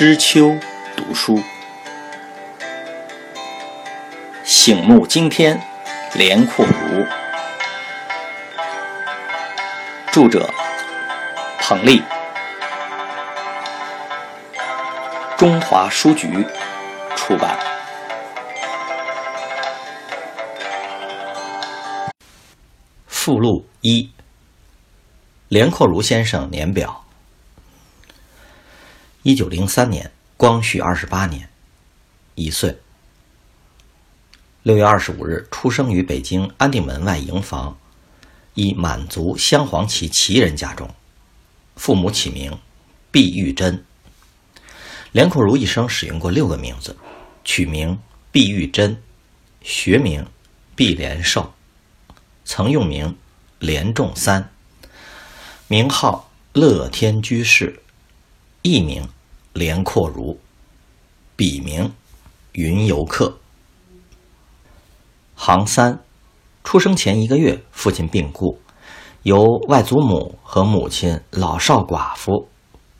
知秋读书，醒目惊天，连阔如。著者：彭丽，中华书局出版。附录一：连阔如先生年表。一九零三年，光绪二十八年，一岁。六月二十五日，出生于北京安定门外营房一满族镶黄旗旗人家中，父母起名毕玉珍。连阔如一生使用过六个名字，取名毕玉珍，学名毕连寿，曾用名连仲三，名号乐天居士。艺名连阔如，笔名云游客。行三，出生前一个月，父亲病故，由外祖母和母亲老少寡妇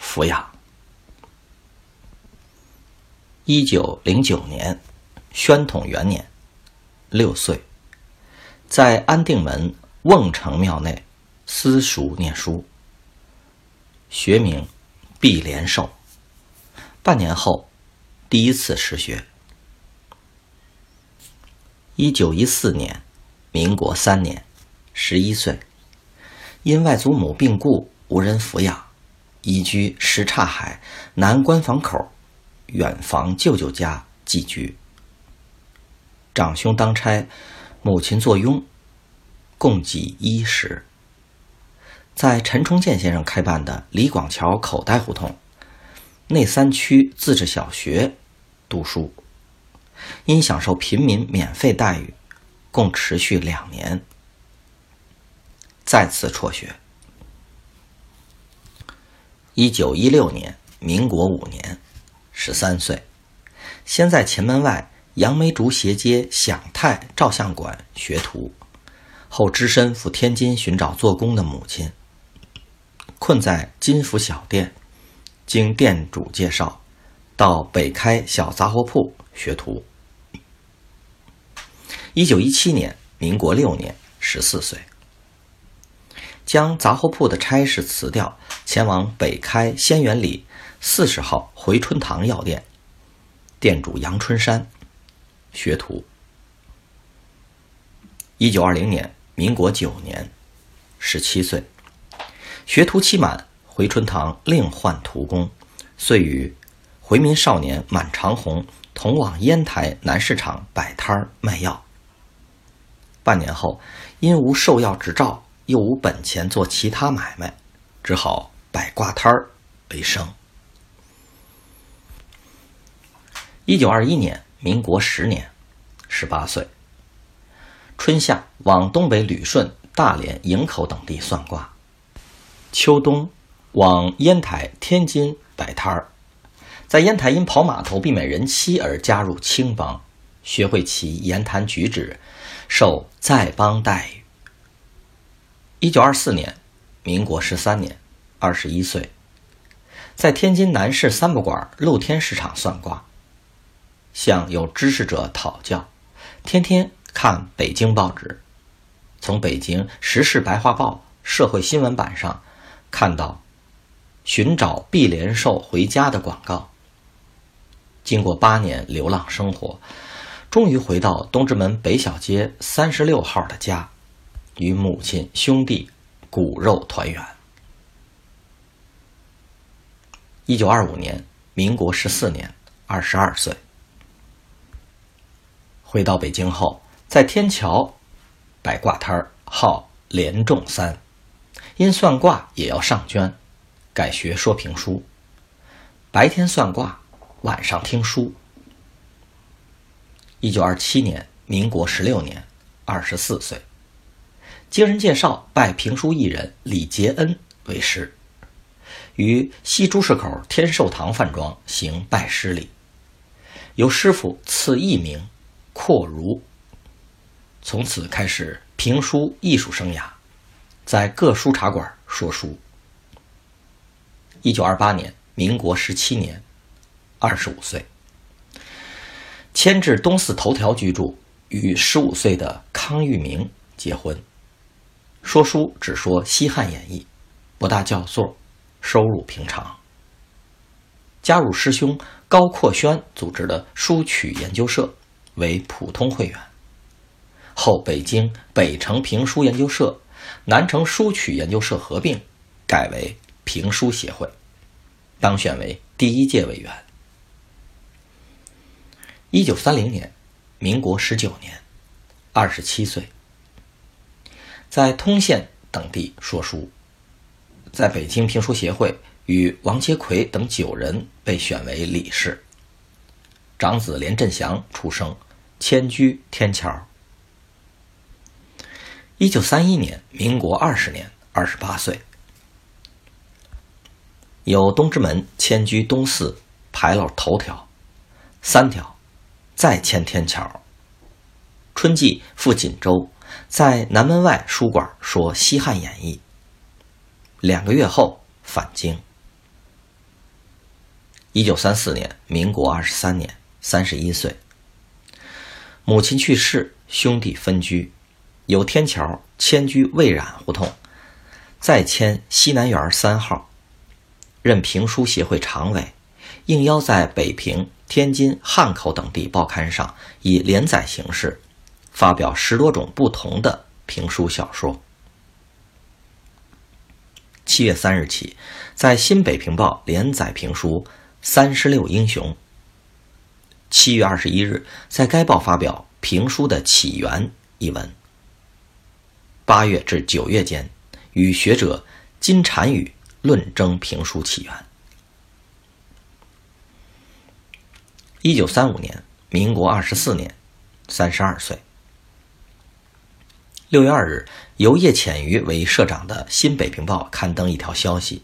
抚养。一九零九年，宣统元年，六岁，在安定门瓮城庙内私塾念书，学名。毕连寿，半年后，第一次失学。一九一四年，民国三年，十一岁，因外祖母病故，无人抚养，移居什刹海南关房口远房舅舅家寄居。长兄当差，母亲坐拥，供给衣食。在陈崇建先生开办的李广桥口袋胡同内三区自治小学读书，因享受平民免费待遇，共持续两年，再次辍学。一九一六年，民国五年，十三岁，先在前门外杨梅竹斜街享泰照相馆学徒，后只身赴天津寻找做工的母亲。困在金福小店，经店主介绍，到北开小杂货铺学徒。一九一七年，民国六年，十四岁，将杂货铺的差事辞掉，前往北开仙园里四十号回春堂药店，店主杨春山学徒。一九二零年，民国九年，十七岁。学徒期满，回春堂另换徒工，遂与回民少年满长虹同往烟台南市场摆摊卖药。半年后，因无售药执照，又无本钱做其他买卖，只好摆挂摊儿为生。一九二一年，民国十年，十八岁，春夏往东北旅顺、大连、营口等地算卦。秋冬往烟台、天津摆摊儿，在烟台因跑码头避免人妻而加入青帮，学会其言谈举止，受在帮待遇。一九二四年，民国十三年，二十一岁，在天津南市三不管露天市场算卦，向有知识者讨教，天天看北京报纸，从北京《时事白话报》社会新闻版上。看到寻找毕连寿回家的广告。经过八年流浪生活，终于回到东直门北小街三十六号的家，与母亲兄弟骨肉团圆。一九二五年，民国十四年，二十二岁，回到北京后，在天桥摆挂摊儿，号连仲三。因算卦也要上捐，改学说评书。白天算卦，晚上听书。一九二七年，民国十六年，二十四岁，经人介绍拜评书艺人李杰恩为师，于西朱市口天寿堂饭庄行拜师礼，由师傅赐艺名阔如，从此开始评书艺术生涯。在各书茶馆说书。一九二八年，民国十七年，二十五岁，迁至东四头条居住，与十五岁的康裕明结婚。说书只说西汉演义，不大叫座，收入平常。加入师兄高阔轩组织的书曲研究社，为普通会员。后北京北城评书研究社、南城书曲研究社合并，改为评书协会，当选为第一届委员。一九三零年，民国十九年，二十七岁，在通县等地说书，在北京评书协会与王杰奎等九人被选为理事。长子连振祥出生，迁居天桥。一九三一年，民国二十年，二十八岁，有东直门迁居东四，牌楼头条，三条。再迁天桥。春季赴锦州，在南门外书馆说《西汉演义》。两个月后返京。一九三四年，民国二十三年，三十一岁。母亲去世，兄弟分居，由天桥迁居魏冉胡同，再迁西南园三号，任评书协会常委，应邀在北平。天津、汉口等地报刊上以连载形式发表十多种不同的评书小说。七月三日起，在《新北平报》连载评书《三十六英雄》。七月二十一日，在该报发表《评书的起源》一文。八月至九月间，与学者金禅宇论争评书起源。一九三五年，民国二十四年，三十二岁。六月二日，由叶浅予为社长的《新北平报》刊登一条消息：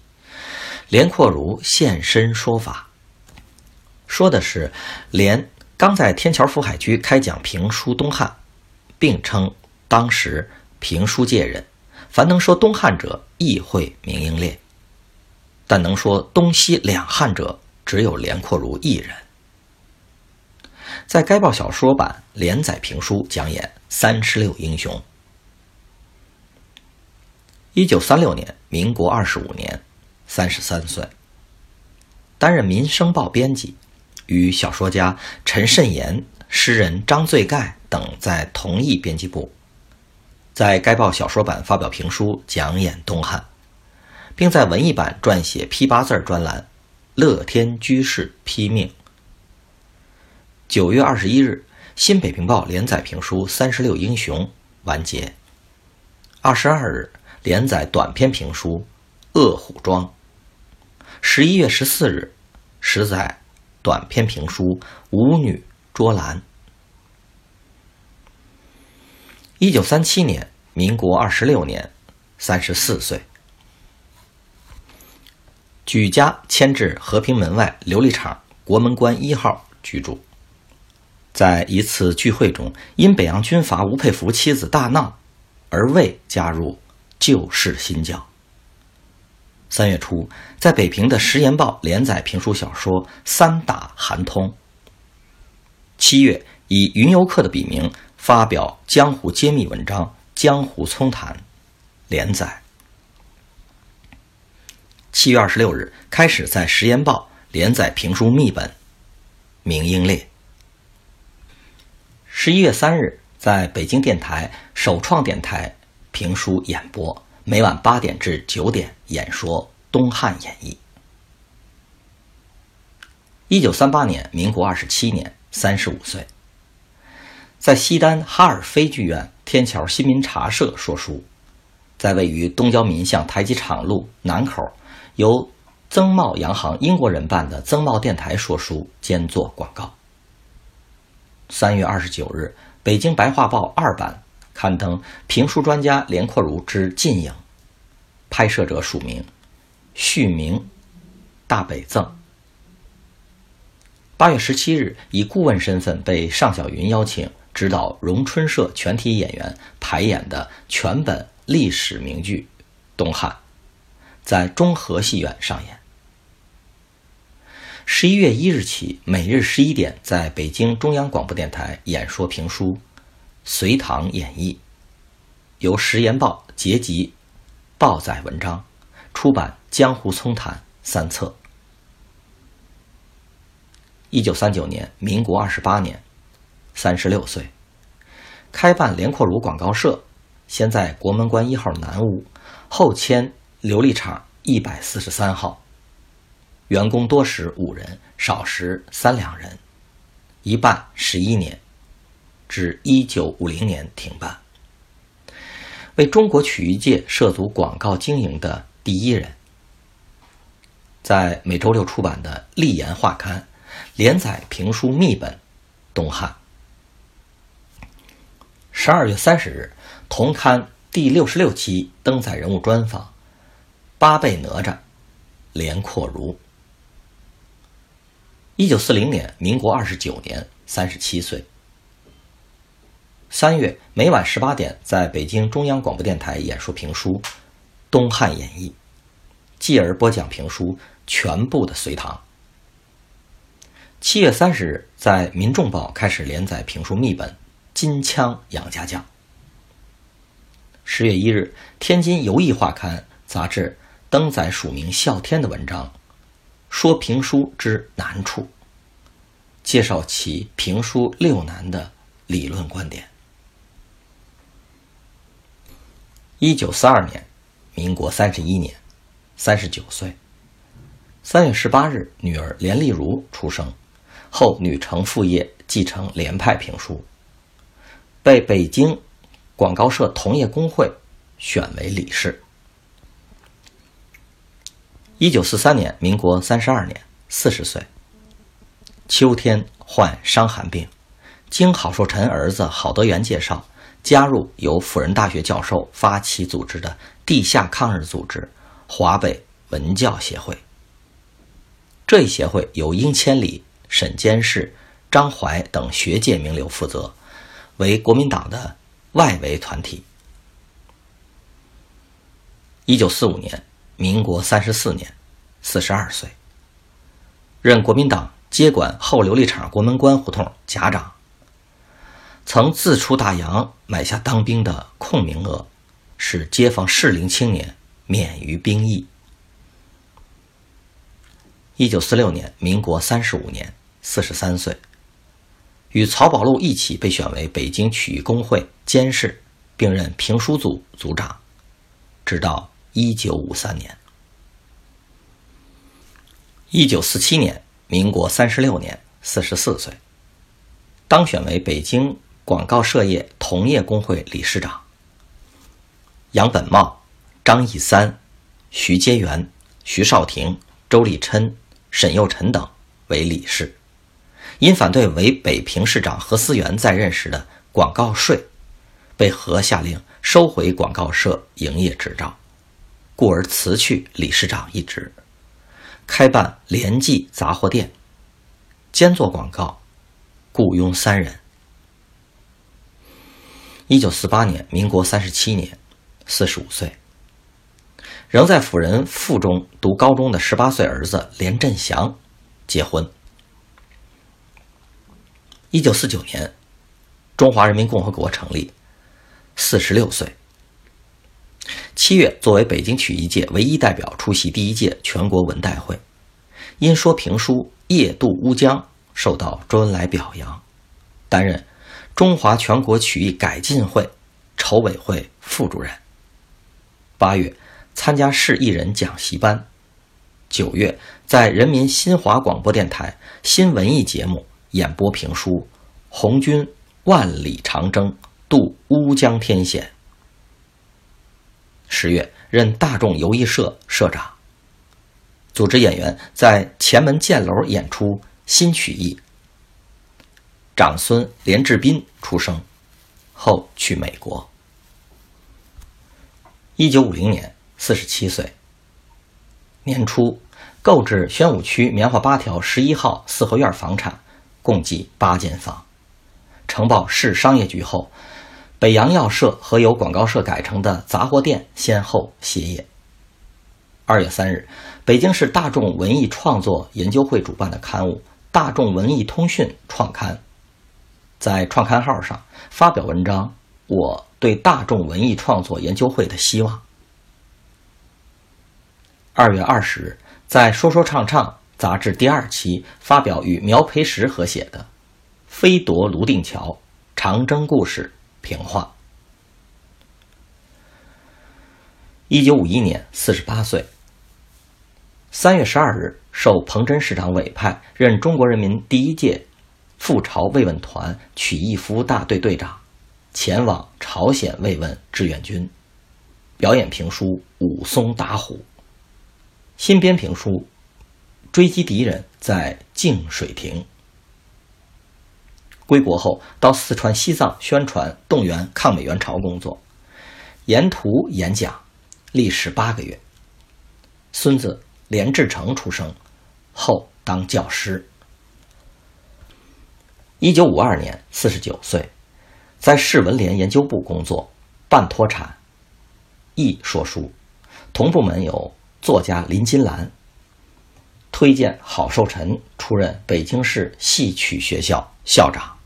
连阔如现身说法，说的是连刚在天桥福海区开讲评书东汉，并称当时评书界人，凡能说东汉者，亦会名英烈，但能说东西两汉者，只有连阔如一人。在该报小说版连载评书讲演《三十六英雄》。一九三六年，民国二十五年，三十三岁，担任《民生报》编辑，与小说家陈慎言、诗人张醉盖等在同一编辑部，在该报小说版发表评书讲演东汉，并在文艺版撰写批八字专栏《乐天居士批命》。九月二十一日，《新北平报》连载评书《三十六英雄》完结。二十二日，连载短篇评书《恶虎庄》。十一月十四日，十载短篇评书《舞女捉兰》。一九三七年，民国二十六年，三十四岁，举家迁至和平门外琉璃厂国门关一号居住。在一次聚会中，因北洋军阀吴佩孚妻子大闹，而未加入旧式新教。三月初，在北平的《时言报》连载评书小说《三打韩通》。七月，以云游客的笔名发表江湖揭秘文章《江湖葱谈》，连载。七月二十六日，开始在《时言报》连载评书秘本《明英烈》。十一月三日，在北京电台首创电台评书演播，每晚八点至九点演说《东汉演义》。一九三八年，民国二十七年，三十五岁，在西单哈尔菲剧院天桥新民茶社说书，在位于东交民巷台基厂路南口由曾茂洋行英国人办的曾茂电台说书兼做广告。三月二十九日，北京白话报二版刊登评书专家连阔如之近影，拍摄者署名：续名大北赠。八月十七日，以顾问身份被尚小云邀请指导荣春社全体演员排演的全本历史名剧《东汉》，在中和戏院上演。十一月一日起，每日十一点，在北京中央广播电台演说评书《隋唐演义》，由时言报结集报载文章，出版《江湖丛谈》三册。一九三九年，民国二十八年，三十六岁，开办连阔如广告社，先在国门关一号南屋，后迁琉璃厂一百四十三号。员工多时五人，少时三两人，一办十一年，至一九五零年停办。为中国曲艺界涉足广告经营的第一人，在每周六出版的《立言》画刊。连载评书秘本《东汉》。十二月三十日，同刊第六十六期登载人物专访：八倍哪吒，连阔如。一九四零年，民国二十九年，三十七岁。三月，每晚十八点，在北京中央广播电台演说评书《东汉演义》，继而播讲评书全部的隋唐。七月三十日，在《民众报》开始连载评书秘本《金枪杨家将》。十月一日，天津游艺画刊杂志登载署名孝天的文章，说评书之难处，介绍其评书六难的理论观点。一九四二年，民国三十一年，三十九岁。三月十八日，女儿连丽如出生。后女承父业，继承连派评书，被北京广告社同业工会选为理事。一九四三年，民国三十二年，四十岁。秋天患伤寒病，经郝寿臣儿子郝德元介绍，加入由辅仁大学教授发起组织的地下抗日组织——华北文教协会。这一协会由英千里。沈监士、张怀等学界名流负责，为国民党的外围团体。一九四五年，民国三十四年，四十二岁，任国民党接管后琉璃厂国门关胡同甲长。曾自出大洋买下当兵的空名额，使街坊适龄青年免于兵役。一九四六年，民国三十五年。四十三岁，与曹宝路一起被选为北京曲艺工会监事，并任评书组组长，直到一九五三年。一九四七年，民国三十六年，四十四岁，当选为北京广告社业同业工会理事长。杨本茂、张义三、徐阶元、徐少廷、周立琛、沈佑臣等为理事。因反对为北平市长何思源在任时的广告税，被何下令收回广告社营业执照，故而辞去理事长一职，开办联记杂货店，兼做广告，雇佣三人。一九四八年，民国三十七年，四十五岁，仍在辅仁附中读高中的十八岁儿子连振祥结婚。一九四九年，中华人民共和国成立，四十六岁。七月，作为北京曲艺界唯一代表出席第一届全国文代会，因说评书《夜渡乌江》受到周恩来表扬，担任中华全国曲艺改进会筹委会副主任。八月，参加市艺人讲习班。九月，在人民新华广播电台新文艺节目。演播评书《红军万里长征渡乌江天险》。十月任大众游艺社社长，组织演员在前门箭楼演出新曲艺。长孙连志斌出生，后去美国。一九五零年，四十七岁。年初购置宣武区棉花八条十一号四合院房产。共计八间房，呈报市商业局后，北洋药社和由广告社改成的杂货店先后歇业。二月三日，北京市大众文艺创作研究会主办的刊物《大众文艺通讯》创刊，在创刊号上发表文章《我对大众文艺创作研究会的希望》。二月二十日，在《说说唱唱》杂志第二期发表与苗培实合写的《飞夺泸定桥：长征故事》评话。一九五一年，四十八岁。三月十二日，受彭真市长委派，任中国人民第一届赴朝慰问团曲艺服务大队队长，前往朝鲜慰问志愿军，表演评书《武松打虎》，新编评书《追击敌人在净水亭》。归国后，到四川、西藏宣传动员抗美援朝工作，沿途演讲。历时八个月。孙子连志成出生，后当教师。一九五二年，四十九岁，在市文联研究部工作，半脱产，亦说书。同部门有作家林金兰，推荐郝寿臣出任北京市戏曲学校校长。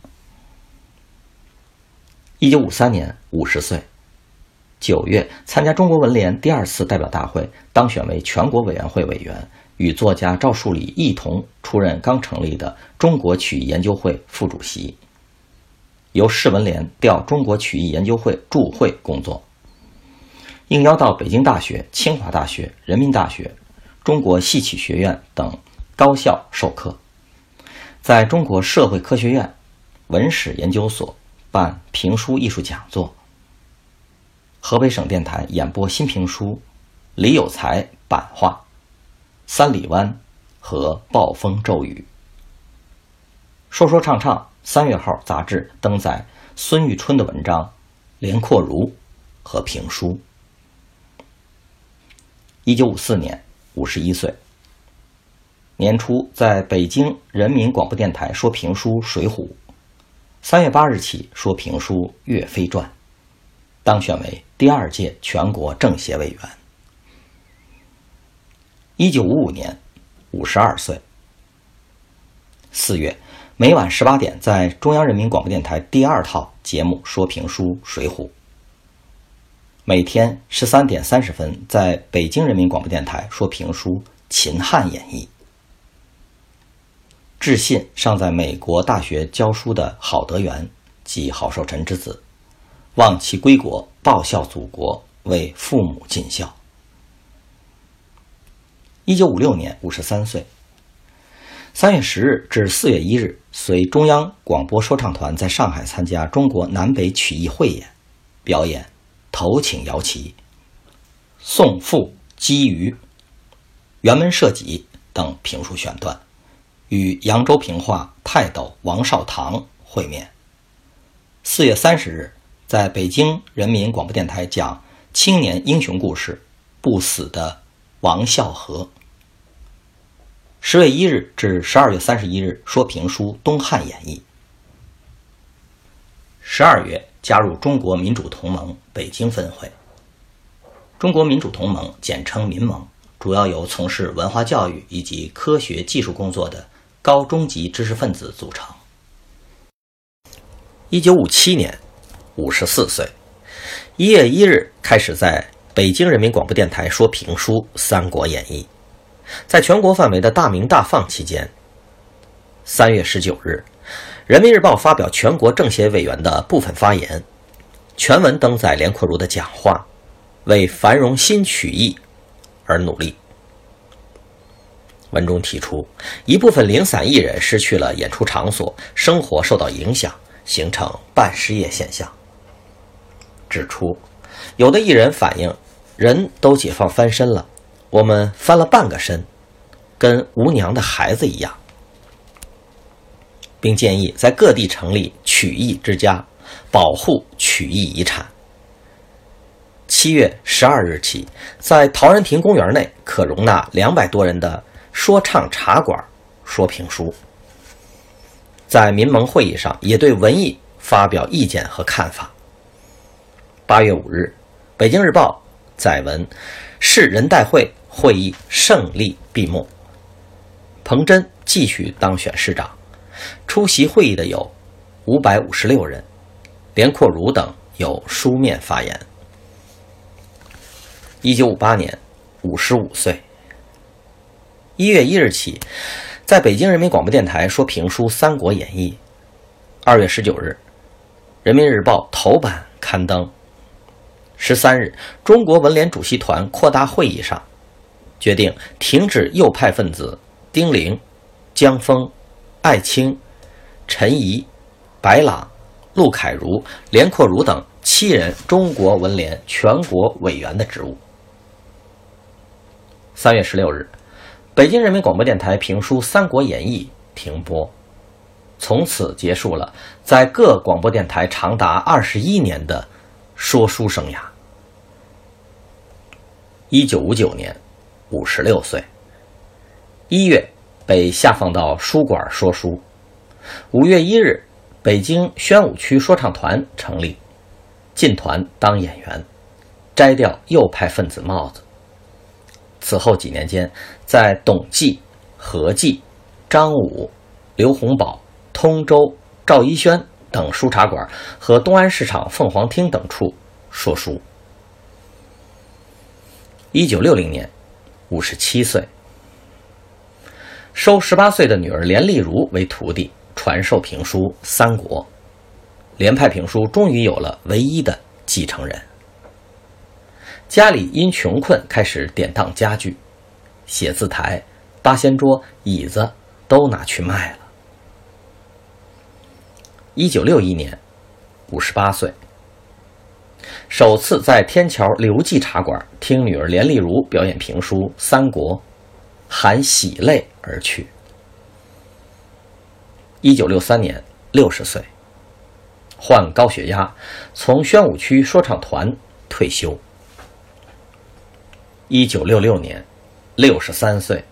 一九五三年，五十岁。九月参加中国文联第二次代表大会，当选为全国委员会委员，与作家赵树理一同出任刚成立的中国曲艺研究会副主席。由市文联调中国曲艺研究会驻会工作，应邀到北京大学、清华大学、人民大学、中国戏曲学院等高校授课，在中国社会科学院文史研究所办评书艺术讲座。河北省电台演播新评书《李有才版画》《三里湾》和《暴风骤雨》。说说唱唱三月号杂志登载孙玉春的文章《连阔如》和评书。一九五四年，五十一岁。年初在北京人民广播电台说评书《水浒》，三月八日起说评书《岳飞传》。当选为第二届全国政协委员。一九五五年，五十二岁。四月，每晚十八点在中央人民广播电台第二套节目说评书《水浒》。每天十三点三十分在北京人民广播电台说评书《秦汉演义》。致信尚在美国大学教书的郝德元及郝寿臣之子。望其归国，报效祖国，为父母尽孝。一九五六年，五十三岁。三月十日至四月一日，随中央广播说唱团在上海参加中国南北曲艺汇演，表演《头请摇旗》《宋赋击鱼》《辕门射戟》等评书选段，与扬州评话泰斗王绍堂会面。四月三十日。在北京人民广播电台讲青年英雄故事，不死的王孝和。十月一日至十二月三十一日说评书《东汉演义》。十二月加入中国民主同盟北京分会。中国民主同盟简称民盟，主要由从事文化教育以及科学技术工作的高中级知识分子组成。一九五七年。五十四岁，一月一日开始在北京人民广播电台说评书《三国演义》，在全国范围的大鸣大放期间，三月十九日，《人民日报》发表全国政协委员的部分发言，全文登载连阔如的讲话，为繁荣新曲艺而努力。文中提出，一部分零散艺人失去了演出场所，生活受到影响，形成半失业现象。指出，有的艺人反映，人都解放翻身了，我们翻了半个身，跟无娘的孩子一样，并建议在各地成立曲艺之家，保护曲艺遗产。七月十二日起，在陶然亭公园内可容纳两百多人的说唱茶馆说评书。在民盟会议上，也对文艺发表意见和看法。八月五日，《北京日报》载文：市人代会会议胜利闭幕。彭真继续当选市长。出席会议的有五百五十六人，连阔如等有书面发言。一九五八年，五十五岁。一月一日起，在北京人民广播电台说评书《三国演义》。二月十九日，《人民日报》头版刊登。十三日，中国文联主席团扩大会议上，决定停止右派分子丁玲、江峰、艾青、陈仪、白朗、陆凯如、连阔如等七人中国文联全国委员的职务。三月十六日，北京人民广播电台评书《三国演义》停播，从此结束了在各广播电台长达二十一年的说书生涯。一九五九年，五十六岁。一月被下放到书馆说书。五月一日，北京宣武区说唱团成立，进团当演员，摘掉右派分子帽子。此后几年间，在董记、何记、张武、刘洪宝、通州、赵一轩等书茶馆和东安市场凤凰厅等处说书。一九六零年，五十七岁，收十八岁的女儿连丽如为徒弟，传授评书《三国》，连派评书终于有了唯一的继承人。家里因穷困开始典当家具，写字台、八仙桌、椅子都拿去卖了。一九六一年，五十八岁。首次在天桥刘记茶馆听女儿连丽如表演评书《三国》，含喜泪而去。一九六三年，六十岁，患高血压，从宣武区说唱团退休。一九六六年，六十三岁，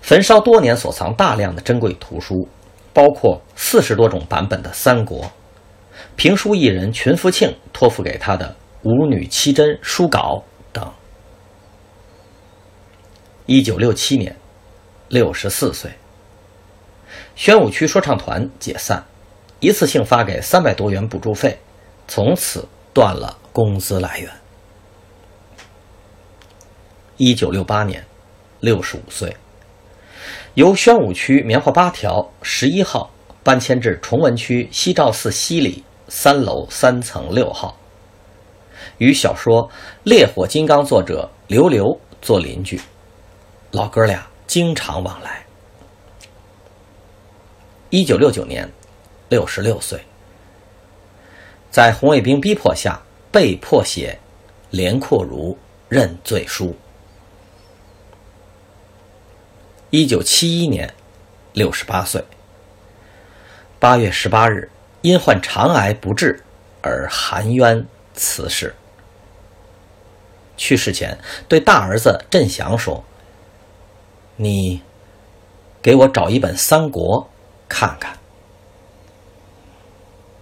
焚烧多年所藏大量的珍贵图书，包括四十多种版本的《三国》。评书艺人群福庆托付给他的《五女七真》书稿等。一九六七年，六十四岁。宣武区说唱团解散，一次性发给三百多元补助费，从此断了工资来源。一九六八年，六十五岁。由宣武区棉花八条十一号搬迁至崇文区西照寺西里。三楼三层六号，与小说《烈火金刚》作者刘刘做邻居，老哥俩经常往来。一九六九年，六十六岁，在红卫兵逼迫下被迫写《连阔如认罪书》。一九七一年，六十八岁，八月十八日。因患肠癌不治而含冤辞世。去世前对大儿子振祥说：“你给我找一本《三国》看看。”